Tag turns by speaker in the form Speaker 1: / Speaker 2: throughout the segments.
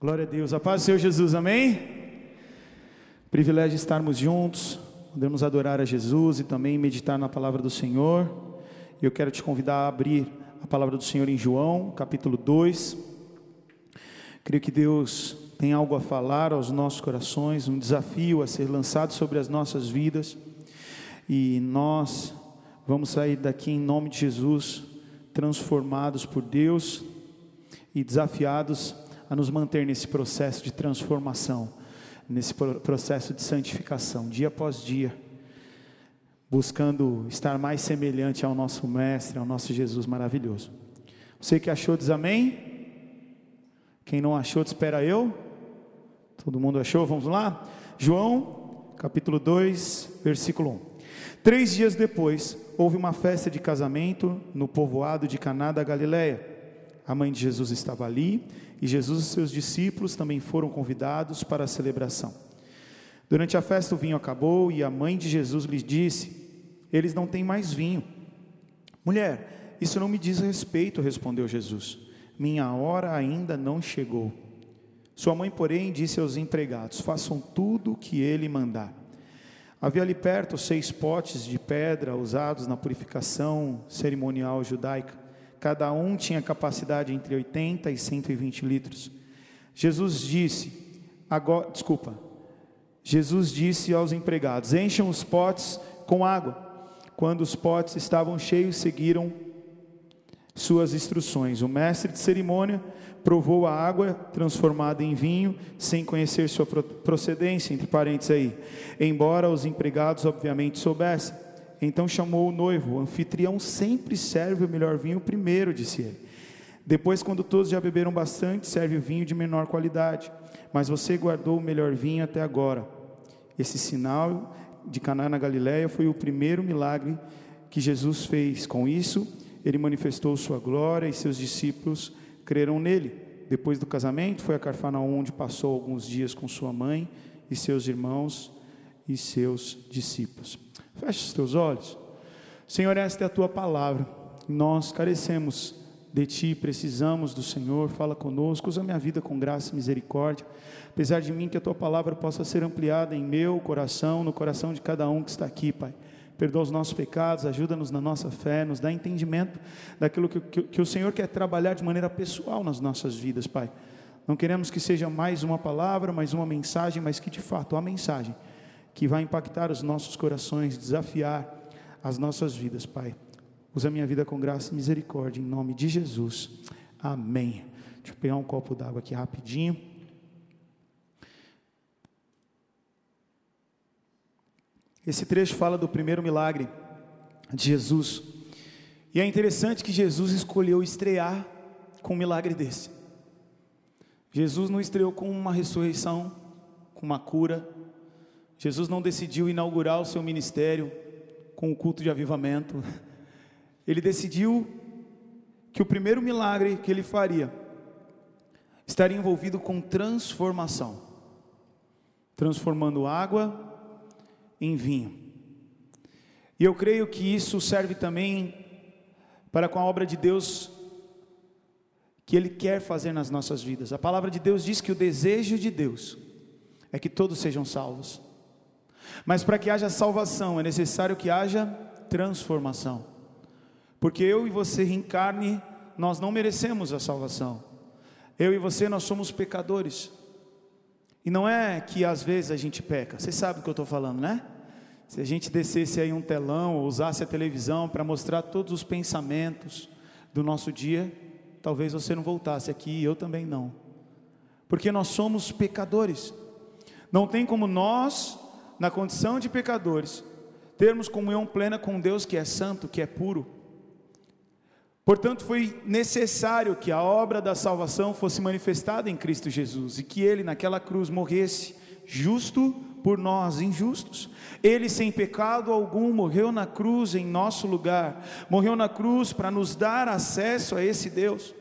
Speaker 1: Glória a Deus. A paz do Senhor Jesus, amém? Privilégio estarmos juntos, podemos adorar a Jesus e também meditar na palavra do Senhor. Eu quero te convidar a abrir a palavra do Senhor em João, capítulo 2. Creio que Deus tem algo a falar aos nossos corações, um desafio a ser lançado sobre as nossas vidas. E nós vamos sair daqui em nome de Jesus, transformados por Deus e desafiados a nos manter nesse processo de transformação, nesse processo de santificação, dia após dia, buscando estar mais semelhante ao nosso Mestre, ao nosso Jesus maravilhoso. Você que achou, diz amém. Quem não achou, espera eu. Todo mundo achou? Vamos lá? João, capítulo 2, versículo 1. Três dias depois, houve uma festa de casamento no povoado de Caná da Galileia. A mãe de Jesus estava ali e Jesus e seus discípulos também foram convidados para a celebração. Durante a festa o vinho acabou e a mãe de Jesus lhe disse: Eles não têm mais vinho. Mulher, isso não me diz respeito, respondeu Jesus. Minha hora ainda não chegou. Sua mãe, porém, disse aos empregados: Façam tudo o que ele mandar. Havia ali perto seis potes de pedra usados na purificação cerimonial judaica. Cada um tinha capacidade entre 80 e 120 litros. Jesus disse, agora, desculpa. Jesus disse aos empregados: Encham os potes com água. Quando os potes estavam cheios, seguiram suas instruções. O mestre de cerimônia provou a água transformada em vinho, sem conhecer sua procedência, entre parênteses aí, embora os empregados obviamente soubessem. Então chamou o noivo. O anfitrião sempre serve o melhor vinho primeiro, disse ele. Depois, quando todos já beberam bastante, serve o vinho de menor qualidade. Mas você guardou o melhor vinho até agora. Esse sinal de Caná na Galiléia foi o primeiro milagre que Jesus fez. Com isso, ele manifestou sua glória e seus discípulos creram nele. Depois do casamento, foi a Carfanaum, onde passou alguns dias com sua mãe e seus irmãos e seus discípulos. Feche os teus olhos. Senhor, esta é a tua palavra. Nós carecemos de ti, precisamos do Senhor. Fala conosco, usa minha vida com graça e misericórdia. Apesar de mim, que a tua palavra possa ser ampliada em meu coração, no coração de cada um que está aqui, Pai. Perdoa os nossos pecados, ajuda-nos na nossa fé, nos dá entendimento daquilo que, que, que o Senhor quer trabalhar de maneira pessoal nas nossas vidas, Pai. Não queremos que seja mais uma palavra, mais uma mensagem, mas que de fato a mensagem que vai impactar os nossos corações, desafiar as nossas vidas, Pai. Usa minha vida com graça e misericórdia, em nome de Jesus. Amém. Deixa eu pegar um copo d'água aqui rapidinho. Esse trecho fala do primeiro milagre de Jesus. E é interessante que Jesus escolheu estrear com um milagre desse. Jesus não estreou com uma ressurreição, com uma cura, Jesus não decidiu inaugurar o seu ministério com o culto de avivamento. Ele decidiu que o primeiro milagre que ele faria estaria envolvido com transformação transformando água em vinho. E eu creio que isso serve também para com a obra de Deus que Ele quer fazer nas nossas vidas. A palavra de Deus diz que o desejo de Deus é que todos sejam salvos. Mas para que haja salvação é necessário que haja transformação. Porque eu e você reencarne, nós não merecemos a salvação. Eu e você nós somos pecadores. E não é que às vezes a gente peca. Você sabe o que eu estou falando, né? Se a gente descesse aí um telão ou usasse a televisão para mostrar todos os pensamentos do nosso dia, talvez você não voltasse aqui e eu também não. Porque nós somos pecadores. Não tem como nós na condição de pecadores, termos comunhão plena com Deus que é santo, que é puro. Portanto, foi necessário que a obra da salvação fosse manifestada em Cristo Jesus e que ele naquela cruz morresse justo por nós injustos. Ele sem pecado algum morreu na cruz em nosso lugar. Morreu na cruz para nos dar acesso a esse Deus.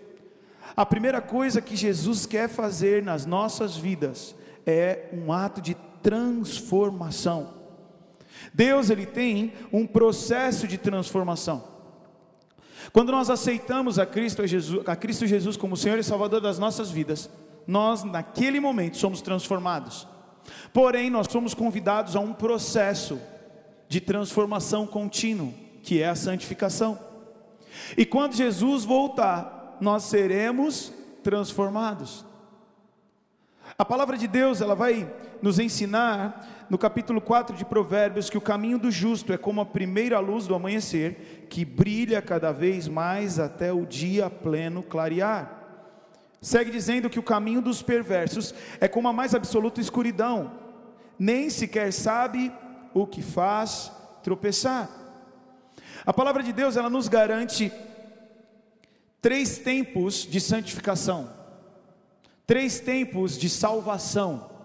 Speaker 1: A primeira coisa que Jesus quer fazer nas nossas vidas é um ato de transformação. Deus ele tem um processo de transformação. Quando nós aceitamos a Cristo Jesus, a Cristo Jesus como Senhor e Salvador das nossas vidas, nós naquele momento somos transformados. Porém, nós somos convidados a um processo de transformação contínuo, que é a santificação. E quando Jesus voltar, nós seremos transformados. A palavra de Deus, ela vai nos ensinar no capítulo 4 de Provérbios que o caminho do justo é como a primeira luz do amanhecer, que brilha cada vez mais até o dia pleno clarear. Segue dizendo que o caminho dos perversos é como a mais absoluta escuridão, nem sequer sabe o que faz tropeçar. A palavra de Deus, ela nos garante três tempos de santificação, três tempos de salvação.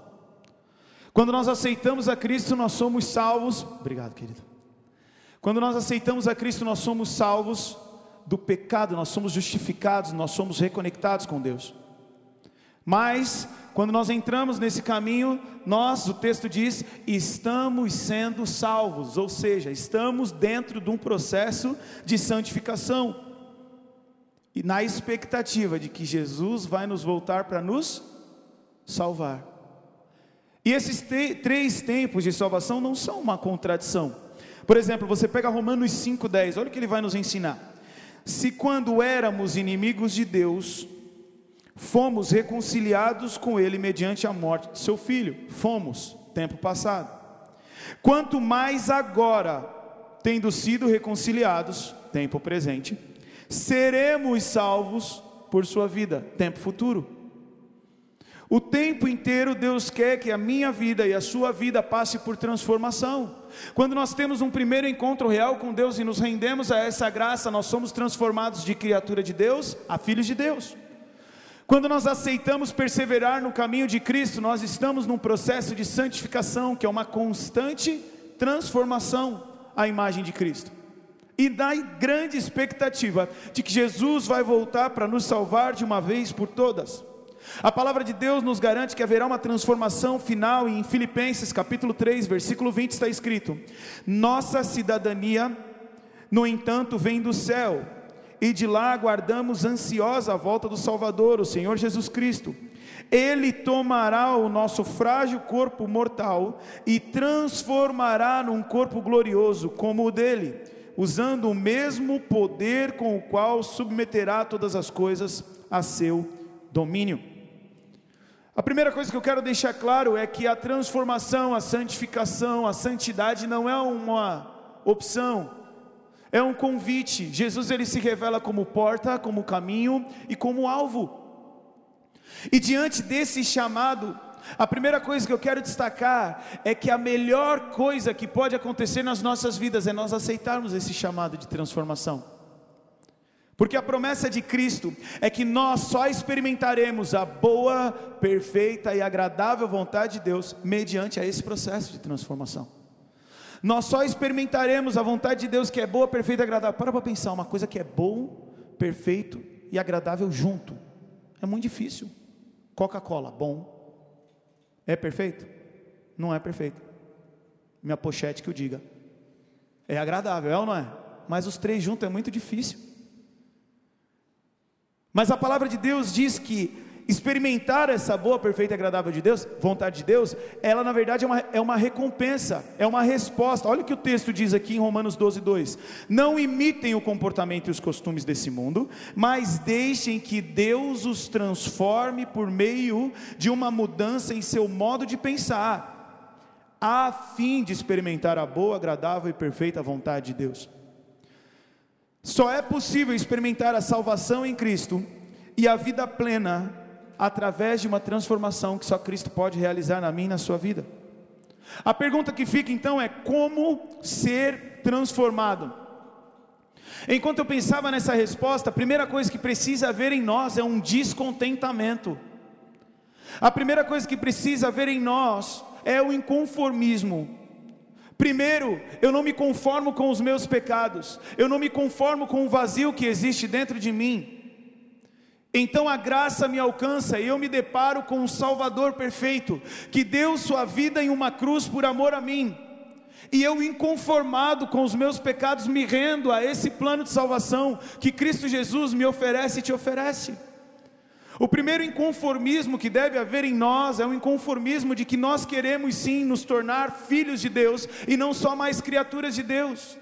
Speaker 1: Quando nós aceitamos a Cristo, nós somos salvos. Obrigado, querido. Quando nós aceitamos a Cristo, nós somos salvos do pecado, nós somos justificados, nós somos reconectados com Deus. Mas, quando nós entramos nesse caminho, nós, o texto diz, estamos sendo salvos, ou seja, estamos dentro de um processo de santificação, e na expectativa de que Jesus vai nos voltar para nos salvar. E esses te três tempos de salvação não são uma contradição. Por exemplo, você pega Romanos 5,10, olha o que ele vai nos ensinar se quando éramos inimigos de Deus, fomos reconciliados com Ele mediante a morte de seu filho, fomos, tempo passado. Quanto mais agora, tendo sido reconciliados, tempo presente, seremos salvos por sua vida, tempo futuro. O tempo inteiro Deus quer que a minha vida e a sua vida passe por transformação. Quando nós temos um primeiro encontro real com Deus e nos rendemos a essa graça, nós somos transformados de criatura de Deus a filhos de Deus. Quando nós aceitamos perseverar no caminho de Cristo, nós estamos num processo de santificação, que é uma constante transformação à imagem de Cristo. E da grande expectativa de que Jesus vai voltar para nos salvar de uma vez por todas. A palavra de Deus nos garante que haverá uma transformação final, e em Filipenses capítulo 3, versículo 20 está escrito: Nossa cidadania, no entanto, vem do céu, e de lá aguardamos ansiosa a volta do Salvador, o Senhor Jesus Cristo. Ele tomará o nosso frágil corpo mortal e transformará num corpo glorioso como o dele, usando o mesmo poder com o qual submeterá todas as coisas a seu domínio. A primeira coisa que eu quero deixar claro é que a transformação, a santificação, a santidade não é uma opção, é um convite. Jesus ele se revela como porta, como caminho e como alvo. E diante desse chamado, a primeira coisa que eu quero destacar é que a melhor coisa que pode acontecer nas nossas vidas é nós aceitarmos esse chamado de transformação. Porque a promessa de Cristo é que nós só experimentaremos a boa, perfeita e agradável vontade de Deus mediante a esse processo de transformação. Nós só experimentaremos a vontade de Deus que é boa, perfeita e agradável. Para para pensar, uma coisa que é bom, perfeito e agradável junto. É muito difícil. Coca-Cola, bom. É perfeito? Não é perfeito. Minha pochete que eu diga. É agradável, é ou não é? Mas os três juntos é muito difícil. Mas a palavra de Deus diz que experimentar essa boa, perfeita e agradável de Deus, vontade de Deus, ela na verdade é uma, é uma recompensa, é uma resposta. Olha o que o texto diz aqui em Romanos 12, 2: Não imitem o comportamento e os costumes desse mundo, mas deixem que Deus os transforme por meio de uma mudança em seu modo de pensar, a fim de experimentar a boa, agradável e perfeita vontade de Deus. Só é possível experimentar a salvação em Cristo e a vida plena através de uma transformação que só Cristo pode realizar na minha e na sua vida. A pergunta que fica então é como ser transformado? Enquanto eu pensava nessa resposta, a primeira coisa que precisa haver em nós é um descontentamento. A primeira coisa que precisa haver em nós é o inconformismo. Primeiro, eu não me conformo com os meus pecados, eu não me conformo com o vazio que existe dentro de mim. Então a graça me alcança e eu me deparo com um Salvador perfeito, que deu sua vida em uma cruz por amor a mim. E eu, inconformado com os meus pecados, me rendo a esse plano de salvação que Cristo Jesus me oferece e te oferece. O primeiro inconformismo que deve haver em nós é o inconformismo de que nós queremos sim nos tornar filhos de Deus e não só mais criaturas de Deus.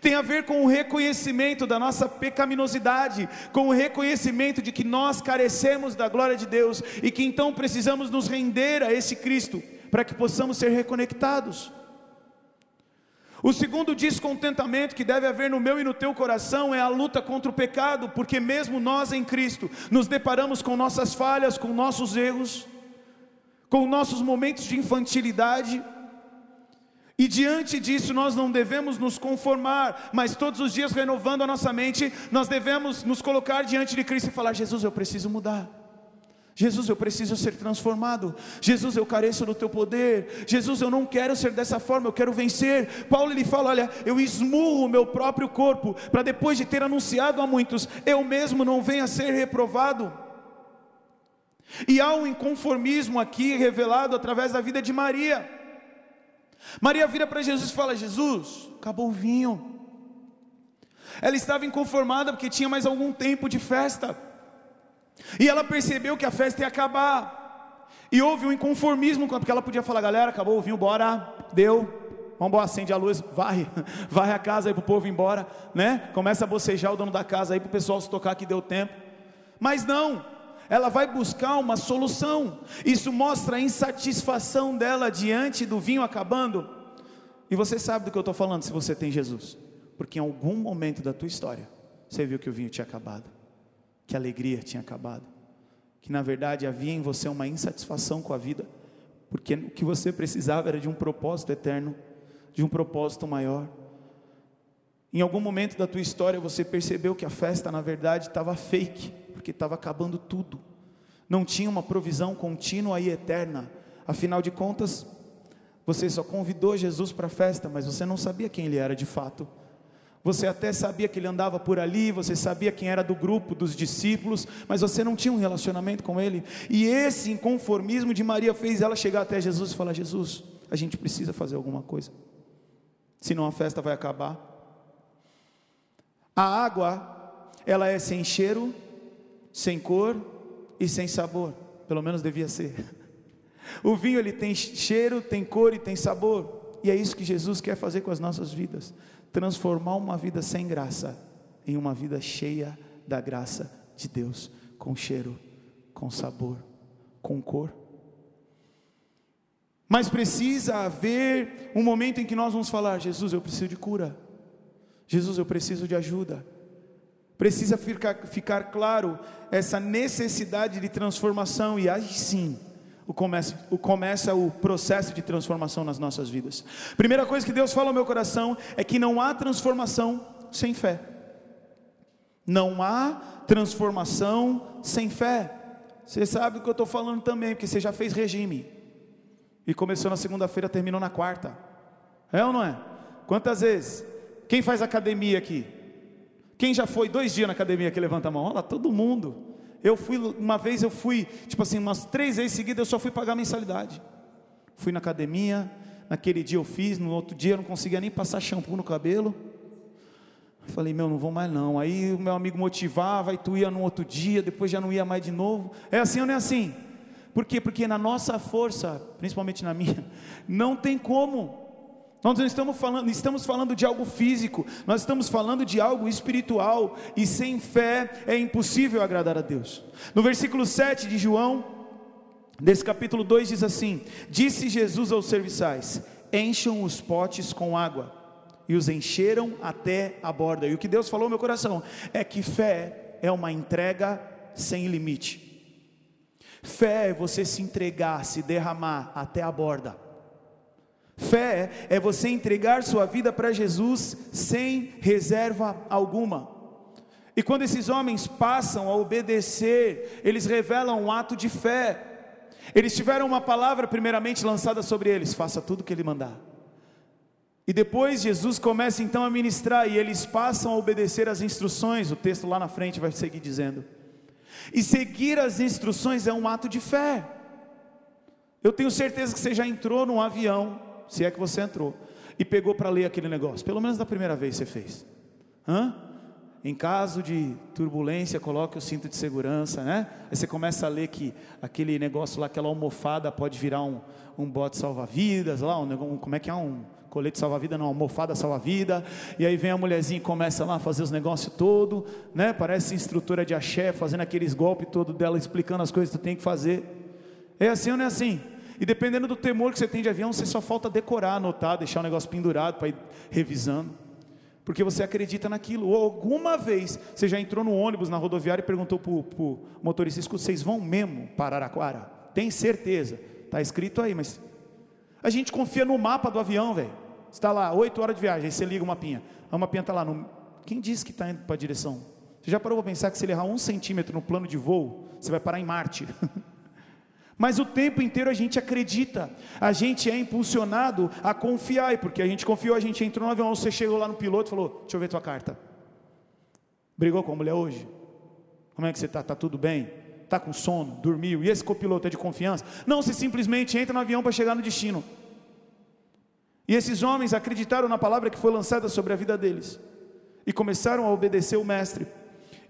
Speaker 1: Tem a ver com o reconhecimento da nossa pecaminosidade, com o reconhecimento de que nós carecemos da glória de Deus e que então precisamos nos render a esse Cristo para que possamos ser reconectados. O segundo descontentamento que deve haver no meu e no teu coração é a luta contra o pecado, porque mesmo nós em Cristo nos deparamos com nossas falhas, com nossos erros, com nossos momentos de infantilidade, e diante disso nós não devemos nos conformar, mas todos os dias renovando a nossa mente, nós devemos nos colocar diante de Cristo e falar: Jesus, eu preciso mudar. Jesus, eu preciso ser transformado. Jesus, eu careço do teu poder. Jesus, eu não quero ser dessa forma, eu quero vencer. Paulo ele fala: Olha, eu esmurro o meu próprio corpo, para depois de ter anunciado a muitos, eu mesmo não venha ser reprovado. E há um inconformismo aqui revelado através da vida de Maria. Maria vira para Jesus e fala: Jesus, acabou o vinho. Ela estava inconformada porque tinha mais algum tempo de festa. E ela percebeu que a festa ia acabar. E houve um inconformismo, porque ela podia falar, galera, acabou o vinho, bora, deu, vamos embora, acende a luz, varre, varre a casa aí para o povo ir embora, né? Começa a bocejar o dono da casa aí para o pessoal se tocar que deu tempo. Mas não, ela vai buscar uma solução. Isso mostra a insatisfação dela diante do vinho acabando. E você sabe do que eu estou falando se você tem Jesus, porque em algum momento da tua história você viu que o vinho tinha acabado que a alegria tinha acabado, que na verdade havia em você uma insatisfação com a vida, porque o que você precisava era de um propósito eterno, de um propósito maior. Em algum momento da tua história você percebeu que a festa na verdade estava fake, porque estava acabando tudo, não tinha uma provisão contínua e eterna, afinal de contas, você só convidou Jesus para a festa, mas você não sabia quem ele era de fato. Você até sabia que ele andava por ali, você sabia quem era do grupo dos discípulos, mas você não tinha um relacionamento com ele. E esse inconformismo de Maria fez ela chegar até Jesus e falar: Jesus, a gente precisa fazer alguma coisa, senão a festa vai acabar. A água, ela é sem cheiro, sem cor e sem sabor, pelo menos devia ser. O vinho ele tem cheiro, tem cor e tem sabor, e é isso que Jesus quer fazer com as nossas vidas transformar uma vida sem graça em uma vida cheia da graça de Deus, com cheiro, com sabor, com cor. Mas precisa haver um momento em que nós vamos falar: Jesus, eu preciso de cura, Jesus, eu preciso de ajuda. Precisa ficar, ficar claro essa necessidade de transformação, e aí sim, começa, o começa o processo de transformação nas nossas vidas. Primeira coisa que Deus fala ao meu coração é que não há transformação sem fé. Não há transformação sem fé. Você sabe o que eu estou falando também, porque você já fez regime. E começou na segunda-feira, terminou na quarta. É ou não é? Quantas vezes? Quem faz academia aqui? Quem já foi dois dias na academia que levanta a mão? Olha, todo mundo. Eu fui, uma vez eu fui, tipo assim, umas três vezes seguidas eu só fui pagar mensalidade. Fui na academia, naquele dia eu fiz, no outro dia eu não conseguia nem passar shampoo no cabelo. Falei, meu, não vou mais não. Aí o meu amigo motivava, aí tu ia no outro dia, depois já não ia mais de novo. É assim ou não é assim? Por quê? Porque na nossa força, principalmente na minha, não tem como. Nós não estamos falando, estamos falando de algo físico, nós estamos falando de algo espiritual, e sem fé é impossível agradar a Deus. No versículo 7 de João, desse capítulo 2, diz assim: Disse Jesus aos serviçais: Encham os potes com água, e os encheram até a borda. E o que Deus falou no meu coração é que fé é uma entrega sem limite. Fé é você se entregar, se derramar até a borda. Fé é você entregar sua vida para Jesus sem reserva alguma. E quando esses homens passam a obedecer, eles revelam um ato de fé. Eles tiveram uma palavra primeiramente lançada sobre eles: faça tudo o que ele mandar. E depois Jesus começa então a ministrar e eles passam a obedecer as instruções. O texto lá na frente vai seguir dizendo. E seguir as instruções é um ato de fé. Eu tenho certeza que você já entrou num avião se é que você entrou, e pegou para ler aquele negócio. Pelo menos da primeira vez você fez. Hã? Em caso de turbulência, coloque o cinto de segurança, né? Aí você começa a ler que aquele negócio lá, aquela almofada pode virar um, um bote salva-vidas, lá, um, como é que é um colete salva-vida, não, almofada salva-vida. E aí vem a mulherzinha e começa lá a fazer os negócios todo, né? Parece instrutora de axé, fazendo aqueles golpes todo dela, explicando as coisas que tu tem que fazer. É assim ou não é assim? E dependendo do temor que você tem de avião, você só falta decorar, anotar, deixar o negócio pendurado para ir revisando porque você acredita naquilo. Ou alguma vez você já entrou no ônibus na rodoviária e perguntou para o motorista: vocês vão mesmo para Araraquara? Tem certeza? Está escrito aí, mas a gente confia no mapa do avião, velho. Está lá, oito horas de viagem, aí você liga o mapinha. A mapinha está lá. No... Quem disse que está indo para a direção? Você já parou para pensar que se ele errar um centímetro no plano de voo, você vai parar em Marte? Mas o tempo inteiro a gente acredita, a gente é impulsionado a confiar, e porque a gente confiou, a gente entrou no avião, você chegou lá no piloto e falou: Deixa eu ver tua carta. Brigou com a mulher hoje? Como é que você está? Está tudo bem? Está com sono? Dormiu? E esse copiloto é de confiança? Não, você simplesmente entra no avião para chegar no destino. E esses homens acreditaram na palavra que foi lançada sobre a vida deles e começaram a obedecer o Mestre.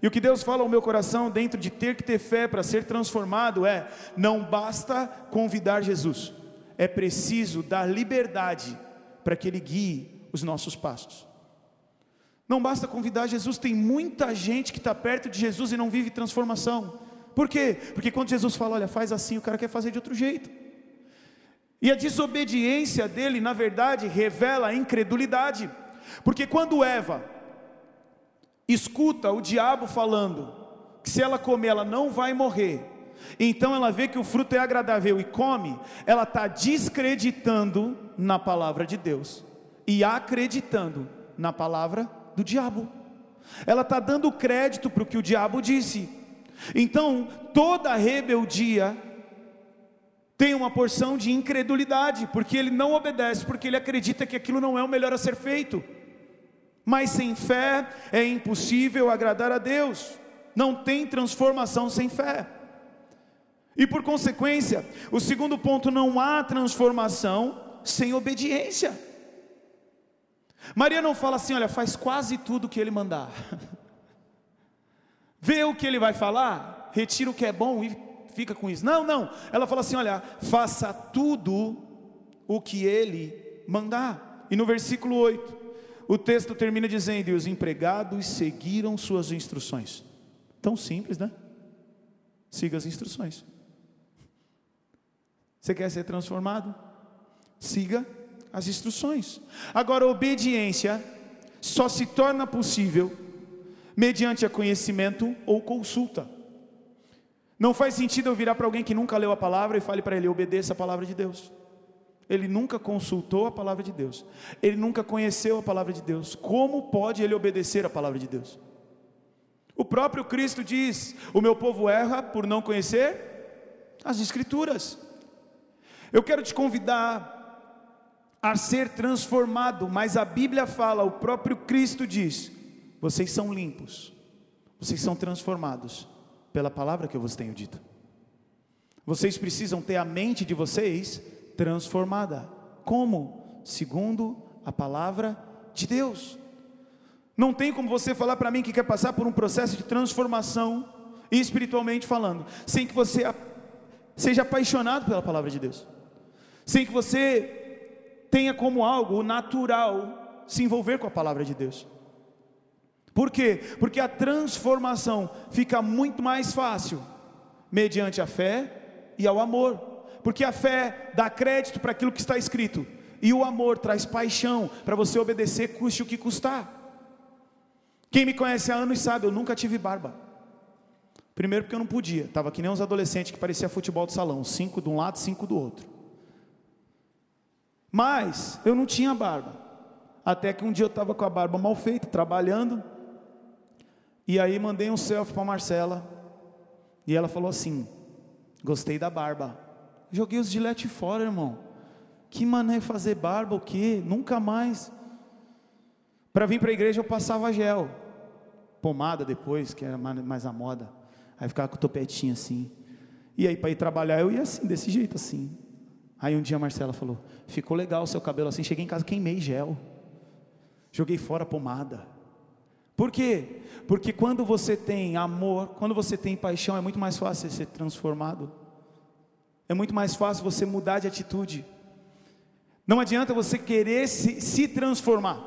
Speaker 1: E o que Deus fala ao meu coração, dentro de ter que ter fé para ser transformado, é: não basta convidar Jesus, é preciso dar liberdade para que Ele guie os nossos passos. Não basta convidar Jesus, tem muita gente que está perto de Jesus e não vive transformação. Por quê? Porque quando Jesus fala, olha, faz assim, o cara quer fazer de outro jeito. E a desobediência dele, na verdade, revela a incredulidade. Porque quando Eva escuta o diabo falando que se ela comer ela não vai morrer, então ela vê que o fruto é agradável e come, ela está descreditando na palavra de Deus e acreditando na palavra do diabo. Ela está dando crédito para o que o diabo disse. Então, toda rebeldia tem uma porção de incredulidade, porque ele não obedece, porque ele acredita que aquilo não é o melhor a ser feito. Mas sem fé é impossível agradar a Deus. Não tem transformação sem fé. E por consequência, o segundo ponto, não há transformação sem obediência. Maria não fala assim, olha, faz quase tudo o que ele mandar. Vê o que ele vai falar, retira o que é bom e fica com isso. Não, não. Ela fala assim, olha, faça tudo o que ele mandar. E no versículo 8, o texto termina dizendo: E os empregados seguiram suas instruções. Tão simples, né? Siga as instruções. Você quer ser transformado? Siga as instruções. Agora, obediência só se torna possível mediante a conhecimento ou consulta. Não faz sentido eu virar para alguém que nunca leu a palavra e fale para ele: obedeça a palavra de Deus. Ele nunca consultou a palavra de Deus. Ele nunca conheceu a palavra de Deus. Como pode ele obedecer a palavra de Deus? O próprio Cristo diz: O meu povo erra por não conhecer as Escrituras. Eu quero te convidar a ser transformado, mas a Bíblia fala, o próprio Cristo diz: Vocês são limpos, vocês são transformados pela palavra que eu vos tenho dito. Vocês precisam ter a mente de vocês transformada. Como? Segundo a palavra de Deus. Não tem como você falar para mim que quer passar por um processo de transformação, espiritualmente falando, sem que você seja apaixonado pela palavra de Deus, sem que você tenha como algo natural se envolver com a palavra de Deus. Por quê? Porque a transformação fica muito mais fácil mediante a fé e ao amor porque a fé dá crédito para aquilo que está escrito, e o amor traz paixão para você obedecer, custe o que custar. Quem me conhece há anos sabe, eu nunca tive barba. Primeiro porque eu não podia, estava que nem uns adolescentes que parecia futebol de salão, cinco de um lado, cinco do outro. Mas eu não tinha barba. Até que um dia eu estava com a barba mal feita, trabalhando. E aí mandei um selfie para Marcela. E ela falou assim: Gostei da barba. Joguei os gilete fora, irmão. Que mané fazer barba, o quê? Nunca mais. Para vir para a igreja eu passava gel. Pomada depois, que era mais a moda. Aí ficava com o topetinho assim. E aí para ir trabalhar eu ia assim, desse jeito assim. Aí um dia a Marcela falou: Ficou legal o seu cabelo assim. Cheguei em casa, queimei gel. Joguei fora a pomada. Por quê? Porque quando você tem amor, quando você tem paixão, é muito mais fácil ser transformado. É muito mais fácil você mudar de atitude. Não adianta você querer se, se transformar.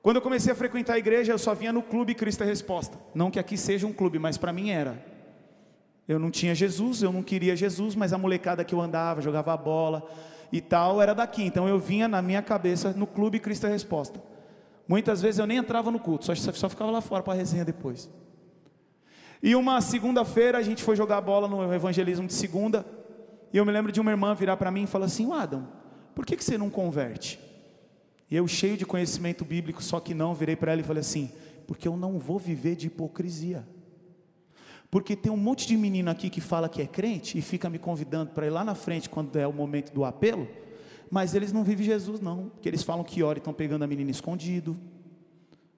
Speaker 1: Quando eu comecei a frequentar a igreja, eu só vinha no clube Cristo é Resposta. Não que aqui seja um clube, mas para mim era. Eu não tinha Jesus, eu não queria Jesus, mas a molecada que eu andava, jogava bola e tal, era daqui. Então eu vinha na minha cabeça no clube Cristo é Resposta. Muitas vezes eu nem entrava no culto, só, só ficava lá fora para a resenha depois. E uma segunda-feira a gente foi jogar bola no evangelismo de segunda. E eu me lembro de uma irmã virar para mim e falar assim: Adam, por que, que você não converte? E eu, cheio de conhecimento bíblico, só que não, virei para ela e falei assim: porque eu não vou viver de hipocrisia. Porque tem um monte de menino aqui que fala que é crente e fica me convidando para ir lá na frente quando é o momento do apelo, mas eles não vivem Jesus, não, porque eles falam que ora e estão pegando a menina escondido,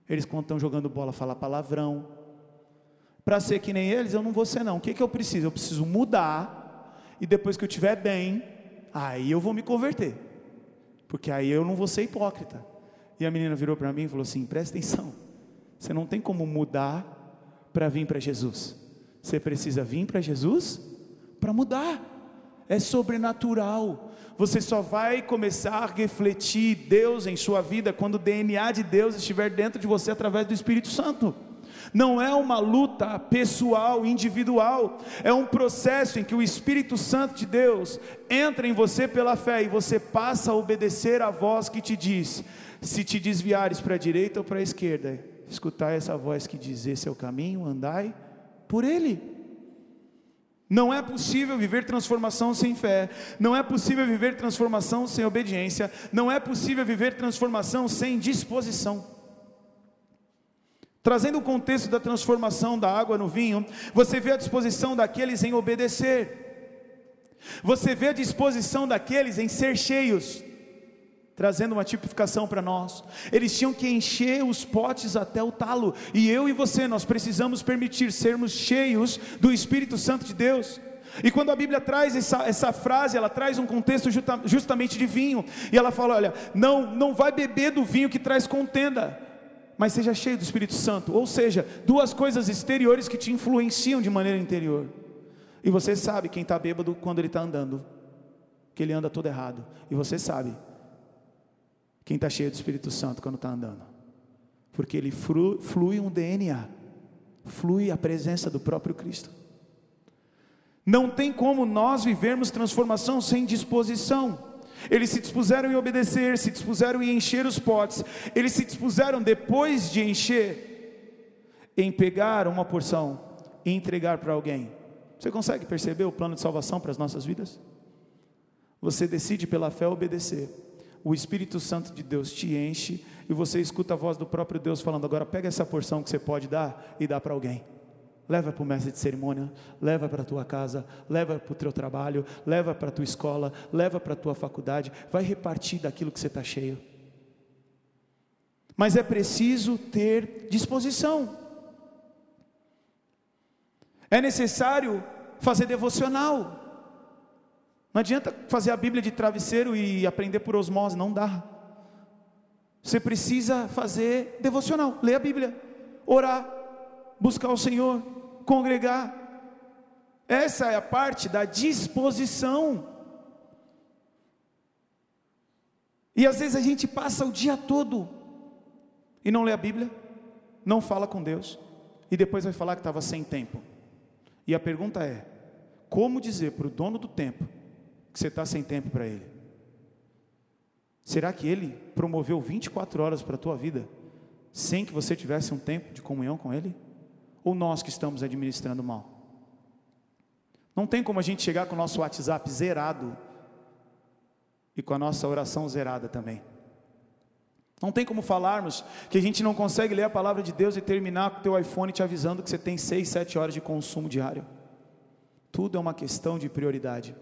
Speaker 1: eles quando estão jogando bola falam palavrão. Para ser que nem eles, eu não vou ser, não. O que, que eu preciso? Eu preciso mudar, e depois que eu estiver bem, aí eu vou me converter, porque aí eu não vou ser hipócrita. E a menina virou para mim e falou assim: presta atenção, você não tem como mudar para vir para Jesus. Você precisa vir para Jesus para mudar. É sobrenatural. Você só vai começar a refletir Deus em sua vida quando o DNA de Deus estiver dentro de você através do Espírito Santo. Não é uma luta pessoal, individual, é um processo em que o Espírito Santo de Deus entra em você pela fé e você passa a obedecer a voz que te diz: se te desviares para a direita ou para a esquerda, escutai essa voz que diz: esse é o caminho, andai por Ele. Não é possível viver transformação sem fé, não é possível viver transformação sem obediência, não é possível viver transformação sem disposição. Trazendo o contexto da transformação da água no vinho, você vê a disposição daqueles em obedecer, você vê a disposição daqueles em ser cheios, trazendo uma tipificação para nós. Eles tinham que encher os potes até o talo, e eu e você, nós precisamos permitir sermos cheios do Espírito Santo de Deus. E quando a Bíblia traz essa, essa frase, ela traz um contexto justa, justamente de vinho, e ela fala: olha, não, não vai beber do vinho que traz contenda, mas seja cheio do Espírito Santo, ou seja, duas coisas exteriores que te influenciam de maneira interior. E você sabe quem está bêbado quando ele está andando, que ele anda todo errado, e você sabe quem está cheio do Espírito Santo quando está andando? Porque ele flui, um DNA, flui a presença do próprio Cristo. Não tem como nós vivermos transformação sem disposição. Eles se dispuseram em obedecer, se dispuseram em encher os potes. Eles se dispuseram depois de encher, em pegar uma porção e entregar para alguém. Você consegue perceber o plano de salvação para as nossas vidas? Você decide pela fé obedecer o Espírito Santo de Deus te enche e você escuta a voz do próprio Deus falando: agora pega essa porção que você pode dar e dá para alguém. Leva para o mestre de cerimônia, leva para a tua casa, leva para o teu trabalho, leva para a tua escola, leva para a tua faculdade, vai repartir daquilo que você está cheio. Mas é preciso ter disposição. É necessário fazer devocional. Não adianta fazer a Bíblia de travesseiro e aprender por osmose, não dá. Você precisa fazer devocional, ler a Bíblia, orar, buscar o Senhor, congregar. Essa é a parte da disposição. E às vezes a gente passa o dia todo e não lê a Bíblia, não fala com Deus, e depois vai falar que estava sem tempo. E a pergunta é: como dizer para o dono do tempo que você está sem tempo para Ele? Será que Ele promoveu 24 horas para a tua vida sem que você tivesse um tempo de comunhão com Ele? Ou nós que estamos administrando mal? Não tem como a gente chegar com o nosso WhatsApp zerado e com a nossa oração zerada também. Não tem como falarmos que a gente não consegue ler a palavra de Deus e terminar com o teu iPhone te avisando que você tem 6, 7 horas de consumo diário. Tudo é uma questão de prioridade.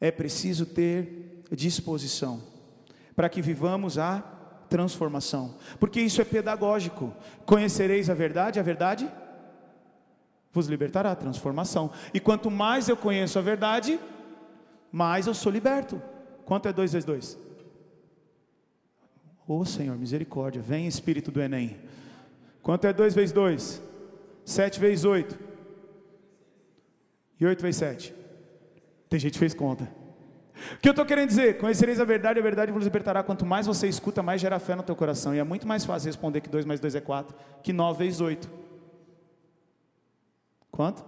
Speaker 1: É preciso ter disposição para que vivamos a transformação, porque isso é pedagógico. Conhecereis a verdade, a verdade vos libertará, transformação. E quanto mais eu conheço a verdade, mais eu sou liberto. Quanto é 2 vezes 2? Ô oh, Senhor, misericórdia, vem Espírito do Enem. Quanto é 2 vezes 2? 7 vezes 8. E 8 vezes 7. Tem gente que fez conta. O que eu estou querendo dizer? Conhecereis a verdade, a verdade vos libertará. Quanto mais você escuta, mais gera fé no teu coração. E é muito mais fácil responder que 2 mais 2 é 4, que 9 vezes 8. Quanto?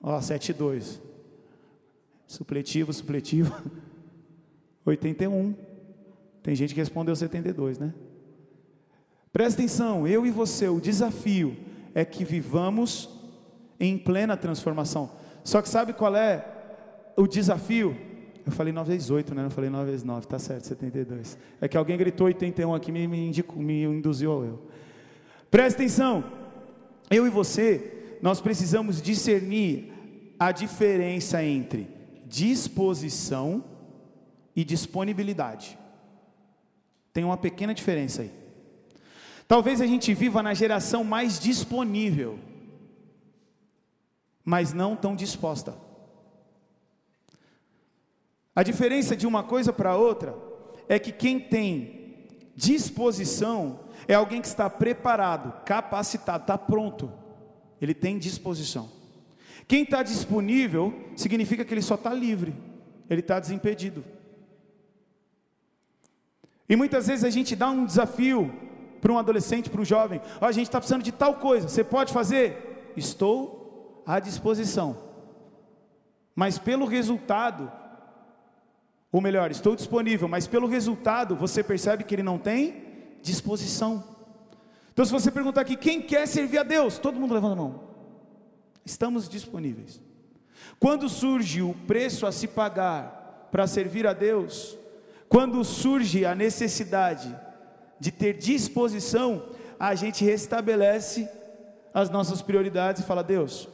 Speaker 1: Ó, 7 e 2. Supletivo, supletivo. 81. Tem gente que respondeu 72, né? Presta atenção, eu e você, o desafio é que vivamos em plena transformação. Só que sabe qual é o desafio? Eu falei 9 vezes 8, né? Não falei 9 vezes 9, tá certo, 72. É que alguém gritou 81 aqui, me, me, me induziu ao eu. Presta atenção, eu e você, nós precisamos discernir a diferença entre disposição e disponibilidade. Tem uma pequena diferença aí. Talvez a gente viva na geração mais disponível, mas não tão disposta. A diferença de uma coisa para outra é que quem tem disposição é alguém que está preparado, capacitado, está pronto. Ele tem disposição. Quem está disponível significa que ele só está livre, ele está desimpedido. E muitas vezes a gente dá um desafio para um adolescente, para um jovem: oh, a gente está precisando de tal coisa, você pode fazer? Estou à disposição. Mas pelo resultado, ou melhor, estou disponível, mas pelo resultado você percebe que ele não tem disposição. Então, se você perguntar aqui, quem quer servir a Deus? Todo mundo levanta a mão. Estamos disponíveis. Quando surge o preço a se pagar para servir a Deus, quando surge a necessidade de ter disposição, a gente restabelece as nossas prioridades e fala: Deus,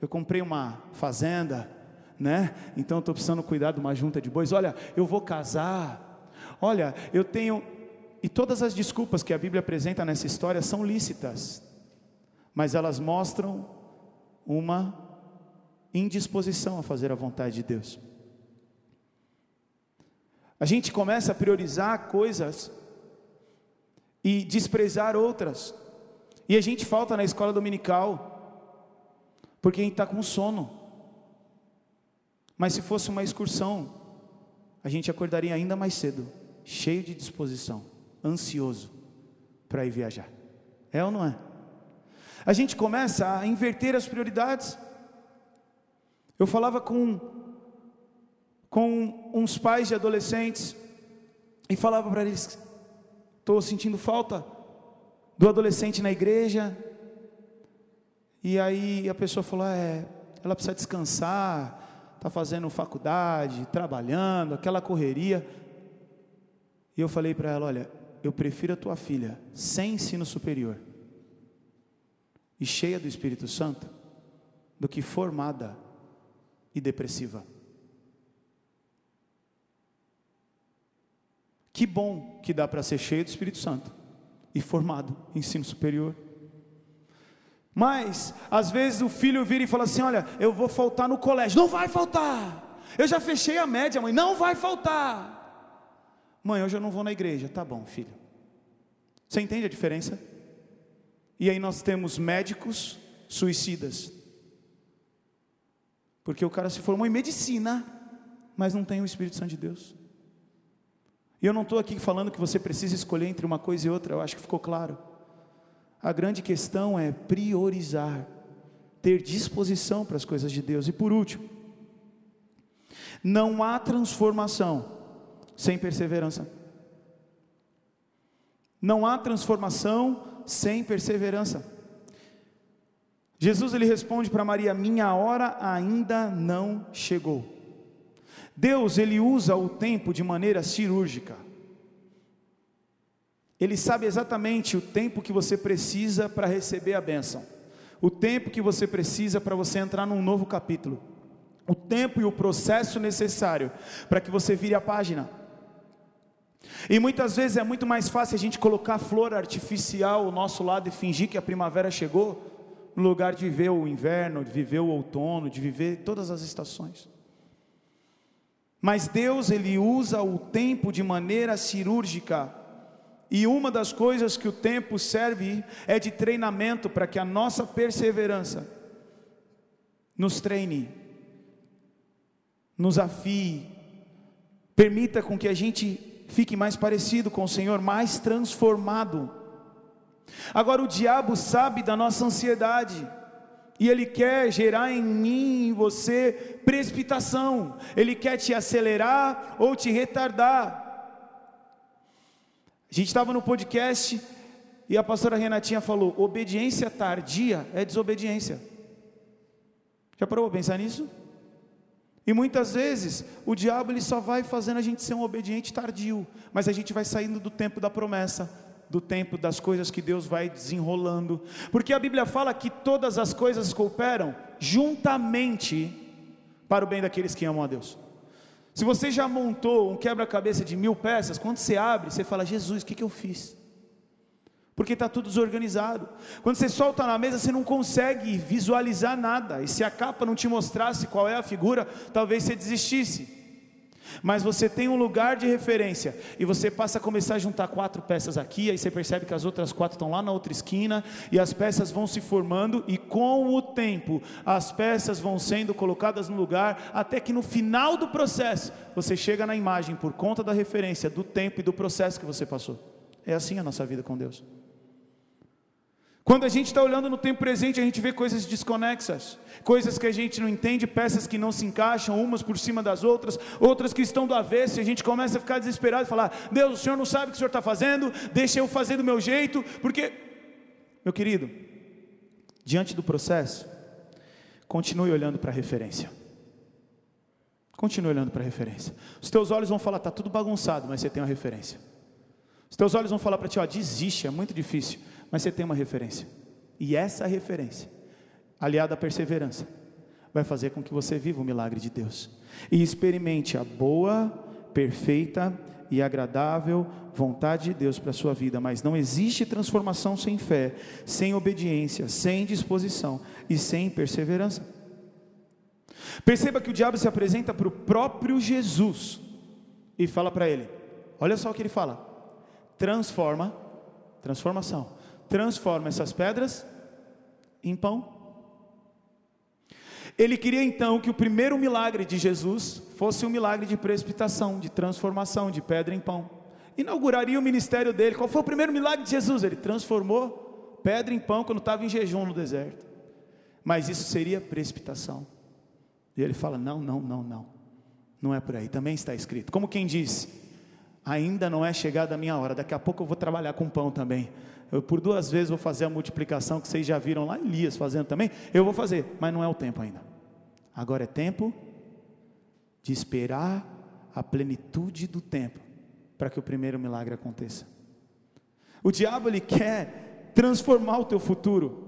Speaker 1: eu comprei uma fazenda, né? Então estou precisando cuidar de uma junta de bois. Olha, eu vou casar. Olha, eu tenho. E todas as desculpas que a Bíblia apresenta nessa história são lícitas, mas elas mostram uma indisposição a fazer a vontade de Deus. A gente começa a priorizar coisas e desprezar outras. E a gente falta na escola dominical, porque a gente está com sono. Mas se fosse uma excursão, a gente acordaria ainda mais cedo, cheio de disposição, ansioso para ir viajar. É ou não é? A gente começa a inverter as prioridades. Eu falava com, com uns pais de adolescentes e falava para eles: Estou sentindo falta do adolescente na igreja. E aí a pessoa falou: é, ela precisa descansar, está fazendo faculdade, trabalhando, aquela correria. E eu falei para ela: olha, eu prefiro a tua filha sem ensino superior e cheia do Espírito Santo do que formada e depressiva. Que bom que dá para ser cheio do Espírito Santo e formado em ensino superior. Mas, às vezes o filho vira e fala assim: Olha, eu vou faltar no colégio. Não vai faltar. Eu já fechei a média, mãe. Não vai faltar. Mãe, hoje eu não vou na igreja. Tá bom, filho. Você entende a diferença? E aí nós temos médicos suicidas. Porque o cara se formou em medicina, mas não tem o Espírito Santo de Deus. E eu não estou aqui falando que você precisa escolher entre uma coisa e outra, eu acho que ficou claro. A grande questão é priorizar, ter disposição para as coisas de Deus. E por último, não há transformação sem perseverança. Não há transformação sem perseverança. Jesus ele responde para Maria: "Minha hora ainda não chegou". Deus, ele usa o tempo de maneira cirúrgica. Ele sabe exatamente o tempo que você precisa para receber a bênção, o tempo que você precisa para você entrar num novo capítulo, o tempo e o processo necessário para que você vire a página. E muitas vezes é muito mais fácil a gente colocar flor artificial ao nosso lado e fingir que a primavera chegou, no lugar de viver o inverno, de viver o outono, de viver todas as estações. Mas Deus ele usa o tempo de maneira cirúrgica. E uma das coisas que o tempo serve é de treinamento para que a nossa perseverança nos treine, nos afie, permita com que a gente fique mais parecido com o Senhor, mais transformado. Agora o diabo sabe da nossa ansiedade. E ele quer gerar em mim e em você precipitação. Ele quer te acelerar ou te retardar. A gente estava no podcast e a pastora Renatinha falou: obediência tardia é desobediência. Já parou para pensar nisso? E muitas vezes o diabo ele só vai fazendo a gente ser um obediente tardio, mas a gente vai saindo do tempo da promessa, do tempo das coisas que Deus vai desenrolando, porque a Bíblia fala que todas as coisas cooperam juntamente para o bem daqueles que amam a Deus. Se você já montou um quebra-cabeça de mil peças, quando você abre, você fala: Jesus, o que, que eu fiz? Porque está tudo desorganizado. Quando você solta na mesa, você não consegue visualizar nada. E se a capa não te mostrasse qual é a figura, talvez você desistisse mas você tem um lugar de referência e você passa a começar a juntar quatro peças aqui, aí você percebe que as outras quatro estão lá na outra esquina e as peças vão se formando e com o tempo as peças vão sendo colocadas no lugar até que no final do processo você chega na imagem por conta da referência do tempo e do processo que você passou. É assim a nossa vida com Deus. Quando a gente está olhando no tempo presente, a gente vê coisas desconexas, coisas que a gente não entende, peças que não se encaixam umas por cima das outras, outras que estão do avesso, e a gente começa a ficar desesperado e falar: Deus, o Senhor não sabe o que o Senhor está fazendo, deixa eu fazer do meu jeito, porque, meu querido, diante do processo, continue olhando para a referência. Continue olhando para a referência. Os teus olhos vão falar, está tudo bagunçado, mas você tem uma referência. Os teus olhos vão falar para ti, ó, desiste, é muito difícil mas você tem uma referência. E essa referência, aliada à perseverança, vai fazer com que você viva o milagre de Deus e experimente a boa, perfeita e agradável vontade de Deus para a sua vida, mas não existe transformação sem fé, sem obediência, sem disposição e sem perseverança. Perceba que o diabo se apresenta para o próprio Jesus e fala para ele: olha só o que ele fala, transforma, transformação, transforma essas pedras em pão. Ele queria então que o primeiro milagre de Jesus fosse um milagre de precipitação, de transformação de pedra em pão. Inauguraria o ministério dele. Qual foi o primeiro milagre de Jesus? Ele transformou pedra em pão quando estava em jejum no deserto. Mas isso seria precipitação. E ele fala: não, não, não, não. Não é por aí. Também está escrito. Como quem diz: ainda não é chegada a minha hora. Daqui a pouco eu vou trabalhar com pão também. Eu por duas vezes vou fazer a multiplicação que vocês já viram lá Elias fazendo também. Eu vou fazer, mas não é o tempo ainda. Agora é tempo de esperar a plenitude do tempo para que o primeiro milagre aconteça. O diabo ele quer transformar o teu futuro.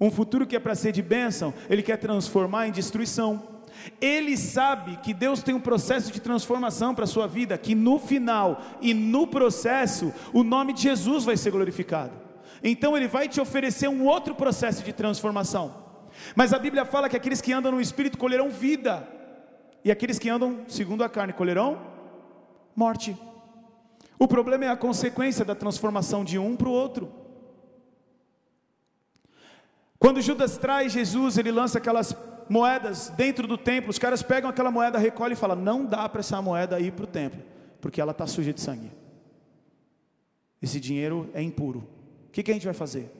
Speaker 1: Um futuro que é para ser de bênção, ele quer transformar em destruição. Ele sabe que Deus tem um processo de transformação para a sua vida, que no final e no processo, o nome de Jesus vai ser glorificado. Então ele vai te oferecer um outro processo de transformação. Mas a Bíblia fala que aqueles que andam no espírito colherão vida, e aqueles que andam segundo a carne colherão morte. O problema é a consequência da transformação de um para o outro. Quando Judas traz Jesus, ele lança aquelas moedas dentro do templo, os caras pegam aquela moeda, recolhem e falam: não dá para essa moeda ir para o templo, porque ela está suja de sangue. Esse dinheiro é impuro. O que, que a gente vai fazer?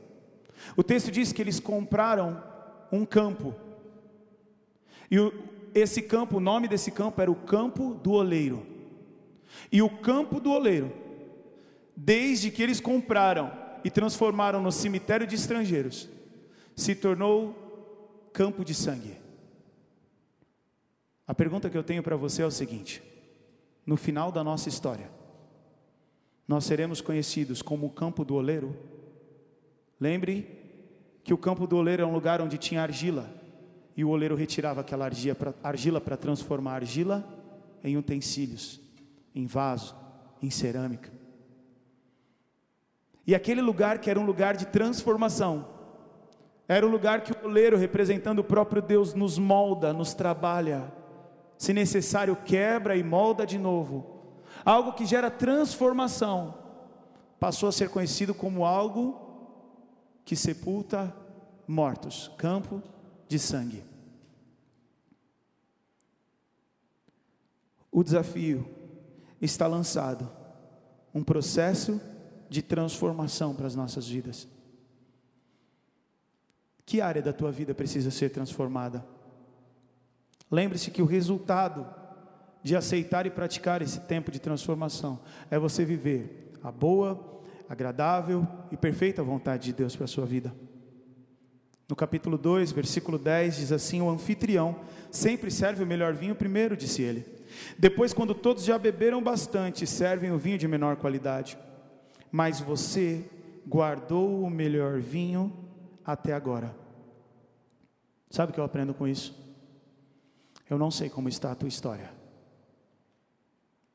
Speaker 1: O texto diz que eles compraram um campo. E o, esse campo, o nome desse campo era o campo do oleiro. E o campo do oleiro, desde que eles compraram e transformaram no cemitério de estrangeiros, se tornou campo de sangue. A pergunta que eu tenho para você é o seguinte: no final da nossa história, nós seremos conhecidos como o campo do oleiro? Lembre que o campo do oleiro é um lugar onde tinha argila, e o oleiro retirava aquela argila para transformar a argila em utensílios, em vaso, em cerâmica. E aquele lugar que era um lugar de transformação, era o lugar que o oleiro, representando o próprio Deus, nos molda, nos trabalha, Se necessário, quebra e molda de novo. Algo que gera transformação passou a ser conhecido como algo que sepulta mortos campo de sangue. O desafio está lançado um processo de transformação para as nossas vidas. Que área da tua vida precisa ser transformada? Lembre-se que o resultado de aceitar e praticar esse tempo de transformação é você viver a boa, agradável e perfeita vontade de Deus para a sua vida. No capítulo 2, versículo 10, diz assim: O anfitrião sempre serve o melhor vinho primeiro, disse ele. Depois, quando todos já beberam bastante, servem o vinho de menor qualidade. Mas você guardou o melhor vinho até agora. Sabe o que eu aprendo com isso? Eu não sei como está a tua história,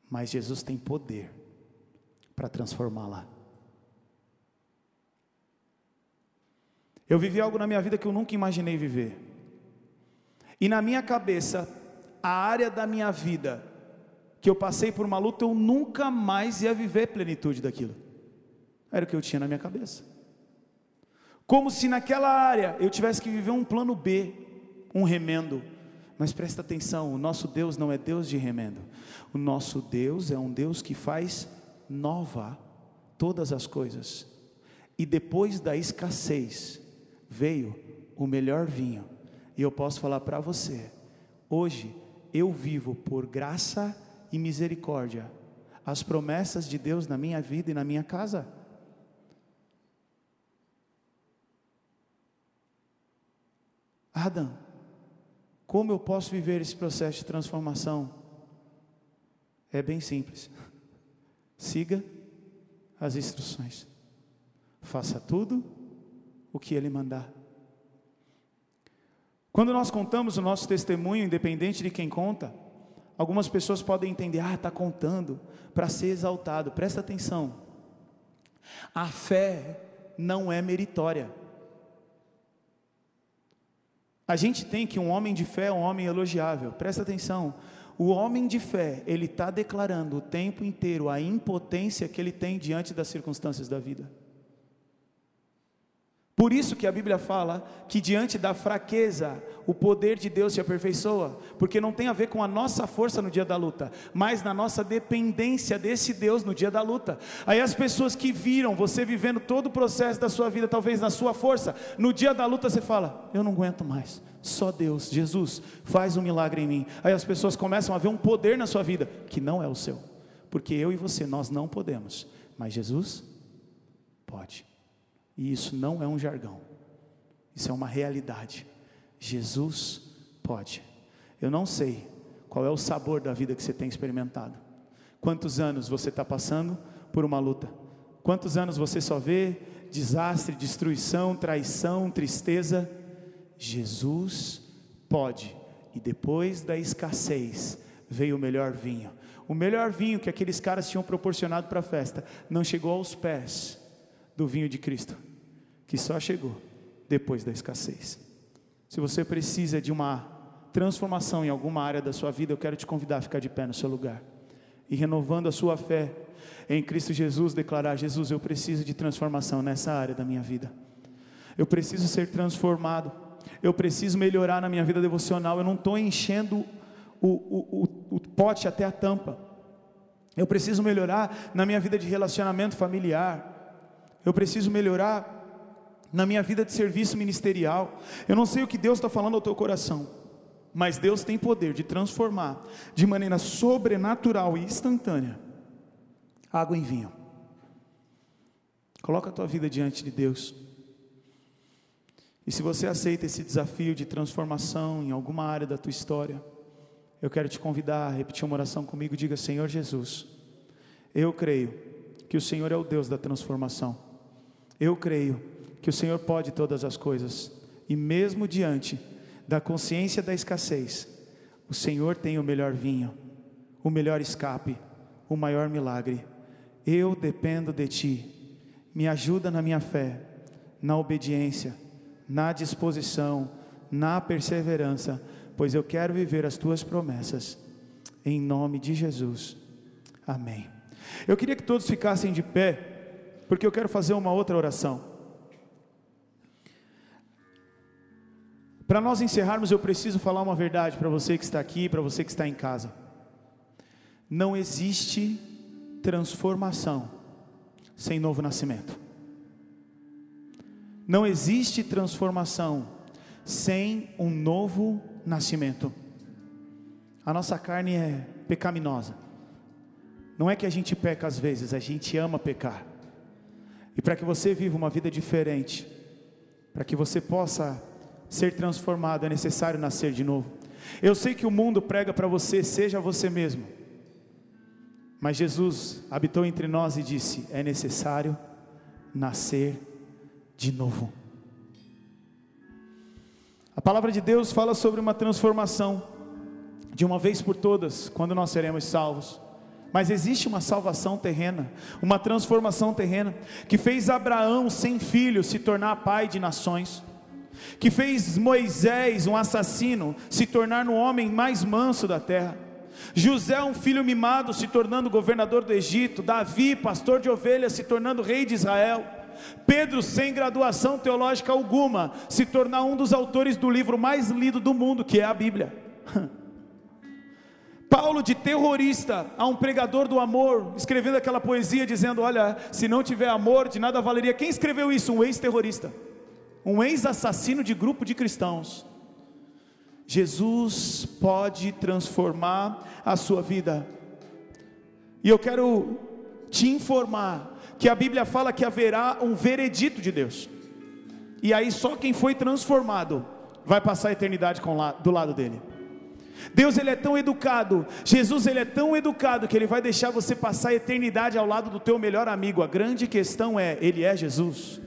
Speaker 1: mas Jesus tem poder para transformá-la. Eu vivi algo na minha vida que eu nunca imaginei viver. E na minha cabeça, a área da minha vida que eu passei por uma luta, eu nunca mais ia viver plenitude daquilo. Era o que eu tinha na minha cabeça. Como se naquela área eu tivesse que viver um plano B, um remendo. Mas presta atenção, o nosso Deus não é Deus de remendo. O nosso Deus é um Deus que faz nova todas as coisas. E depois da escassez, veio o melhor vinho. E eu posso falar para você, hoje eu vivo por graça e misericórdia as promessas de Deus na minha vida e na minha casa. Adam, como eu posso viver esse processo de transformação? É bem simples. Siga as instruções. Faça tudo o que Ele mandar. Quando nós contamos o nosso testemunho, independente de quem conta, algumas pessoas podem entender, ah, está contando para ser exaltado. Presta atenção, a fé não é meritória. A gente tem que um homem de fé é um homem elogiável. Presta atenção, o homem de fé, ele está declarando o tempo inteiro a impotência que ele tem diante das circunstâncias da vida. Por isso que a Bíblia fala que diante da fraqueza, o poder de Deus se aperfeiçoa, porque não tem a ver com a nossa força no dia da luta, mas na nossa dependência desse Deus no dia da luta. Aí as pessoas que viram você vivendo todo o processo da sua vida, talvez na sua força, no dia da luta você fala: Eu não aguento mais, só Deus, Jesus, faz um milagre em mim. Aí as pessoas começam a ver um poder na sua vida que não é o seu, porque eu e você, nós não podemos, mas Jesus pode. E isso não é um jargão, isso é uma realidade. Jesus pode. Eu não sei qual é o sabor da vida que você tem experimentado. Quantos anos você está passando por uma luta? Quantos anos você só vê desastre, destruição, traição, tristeza? Jesus pode. E depois da escassez veio o melhor vinho. O melhor vinho que aqueles caras tinham proporcionado para a festa não chegou aos pés do vinho de Cristo, que só chegou depois da escassez. Se você precisa de uma transformação em alguma área da sua vida, eu quero te convidar a ficar de pé no seu lugar e renovando a sua fé em Cristo Jesus, declarar: Jesus, eu preciso de transformação nessa área da minha vida. Eu preciso ser transformado. Eu preciso melhorar na minha vida devocional. Eu não estou enchendo o, o, o, o pote até a tampa. Eu preciso melhorar na minha vida de relacionamento familiar eu preciso melhorar na minha vida de serviço ministerial. Eu não sei o que Deus está falando ao teu coração, mas Deus tem poder de transformar de maneira sobrenatural e instantânea água em vinho. Coloca a tua vida diante de Deus. E se você aceita esse desafio de transformação em alguma área da tua história, eu quero te convidar a repetir uma oração comigo. Diga: Senhor Jesus, eu creio que o Senhor é o Deus da transformação. Eu creio que o Senhor pode todas as coisas, e mesmo diante da consciência da escassez, o Senhor tem o melhor vinho, o melhor escape, o maior milagre. Eu dependo de Ti, me ajuda na minha fé, na obediência, na disposição, na perseverança pois eu quero viver as tuas promessas, em nome de Jesus. Amém. Eu queria que todos ficassem de pé, porque eu quero fazer uma outra oração. Para nós encerrarmos, eu preciso falar uma verdade para você que está aqui, para você que está em casa. Não existe transformação sem novo nascimento. Não existe transformação sem um novo nascimento. A nossa carne é pecaminosa. Não é que a gente peca às vezes, a gente ama pecar. E para que você viva uma vida diferente, para que você possa ser transformado, é necessário nascer de novo. Eu sei que o mundo prega para você, seja você mesmo. Mas Jesus habitou entre nós e disse: é necessário nascer de novo. A palavra de Deus fala sobre uma transformação, de uma vez por todas, quando nós seremos salvos. Mas existe uma salvação terrena, uma transformação terrena, que fez Abraão, sem filho, se tornar pai de nações, que fez Moisés, um assassino, se tornar o homem mais manso da terra. José, um filho mimado, se tornando governador do Egito. Davi, pastor de ovelhas, se tornando rei de Israel. Pedro, sem graduação teológica alguma, se tornar um dos autores do livro mais lido do mundo, que é a Bíblia. Paulo, de terrorista, a um pregador do amor, escrevendo aquela poesia dizendo: Olha, se não tiver amor, de nada valeria. Quem escreveu isso? Um ex-terrorista, um ex-assassino de grupo de cristãos. Jesus pode transformar a sua vida, e eu quero te informar que a Bíblia fala que haverá um veredito de Deus, e aí só quem foi transformado vai passar a eternidade do lado dele. Deus ele é tão educado, Jesus ele é tão educado que ele vai deixar você passar a eternidade ao lado do teu melhor amigo. A grande questão é, ele é Jesus.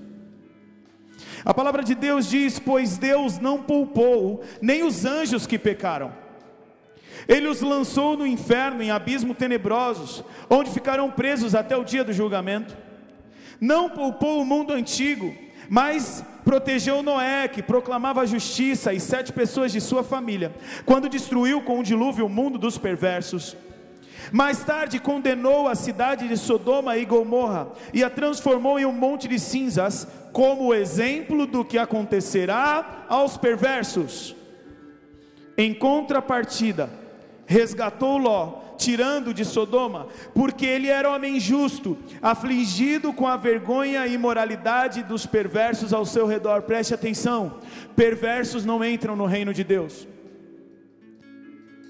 Speaker 1: A palavra de Deus diz: "Pois Deus não poupou nem os anjos que pecaram. Ele os lançou no inferno, em abismo tenebrosos, onde ficarão presos até o dia do julgamento. Não poupou o mundo antigo, mas protegeu Noé, que proclamava justiça, e sete pessoas de sua família, quando destruiu com o dilúvio o mundo dos perversos. Mais tarde condenou a cidade de Sodoma e Gomorra e a transformou em um monte de cinzas, como exemplo do que acontecerá aos perversos. Em contrapartida, resgatou Ló tirando de Sodoma, porque ele era homem justo, afligido com a vergonha e imoralidade dos perversos ao seu redor. Preste atenção: perversos não entram no reino de Deus.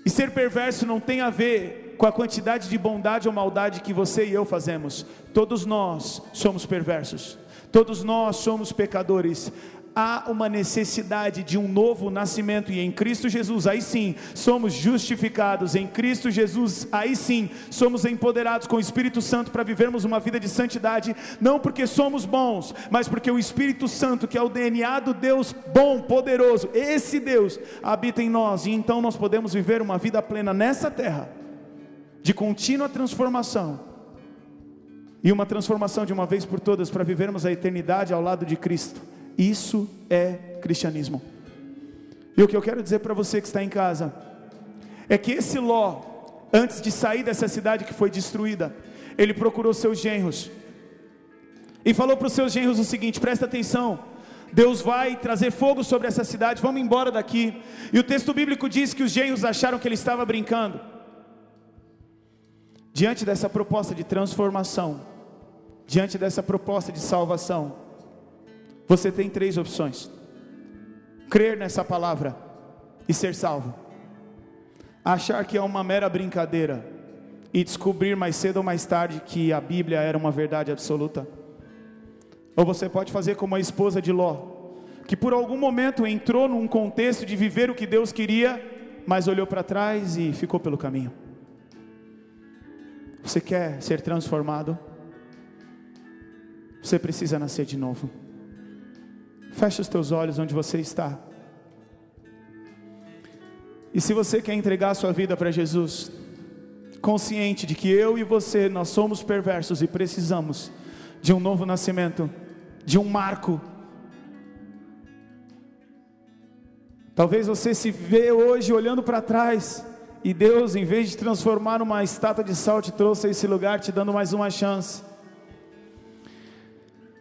Speaker 1: E ser perverso não tem a ver com a quantidade de bondade ou maldade que você e eu fazemos. Todos nós somos perversos. Todos nós somos pecadores. Há uma necessidade de um novo nascimento e em Cristo Jesus, aí sim, somos justificados, em Cristo Jesus, aí sim, somos empoderados com o Espírito Santo para vivermos uma vida de santidade, não porque somos bons, mas porque o Espírito Santo, que é o DNA do Deus bom, poderoso, esse Deus habita em nós. E então nós podemos viver uma vida plena nessa terra, de contínua transformação. E uma transformação de uma vez por todas para vivermos a eternidade ao lado de Cristo isso é cristianismo. E o que eu quero dizer para você que está em casa é que esse Ló, antes de sair dessa cidade que foi destruída, ele procurou seus genros e falou para os seus genros o seguinte: presta atenção. Deus vai trazer fogo sobre essa cidade, vamos embora daqui. E o texto bíblico diz que os genros acharam que ele estava brincando. Diante dessa proposta de transformação, diante dessa proposta de salvação, você tem três opções: crer nessa palavra e ser salvo, achar que é uma mera brincadeira e descobrir mais cedo ou mais tarde que a Bíblia era uma verdade absoluta. Ou você pode fazer como a esposa de Ló, que por algum momento entrou num contexto de viver o que Deus queria, mas olhou para trás e ficou pelo caminho. Você quer ser transformado? Você precisa nascer de novo. Feche os teus olhos onde você está. E se você quer entregar a sua vida para Jesus, consciente de que eu e você, nós somos perversos e precisamos de um novo nascimento, de um marco, Talvez você se vê hoje olhando para trás e Deus, em vez de transformar uma estátua de sal, te trouxe a esse lugar, te dando mais uma chance.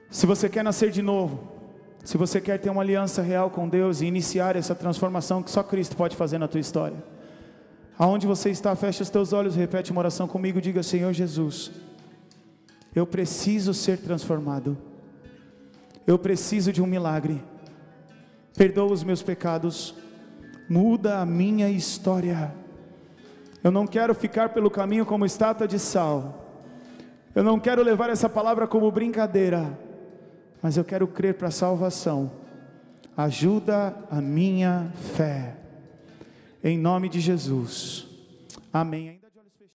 Speaker 1: Se você quer nascer de novo, se você quer ter uma aliança real com Deus e iniciar essa transformação que só Cristo pode fazer na tua história, aonde você está, fecha os teus olhos, repete uma oração comigo, diga: Senhor Jesus, eu preciso ser transformado, eu preciso de um milagre, perdoa os meus pecados, muda a minha história eu não quero ficar pelo caminho como estátua de sal. Eu não quero levar essa palavra como brincadeira, mas eu quero crer para a salvação. Ajuda a minha fé. Em nome de Jesus. Amém.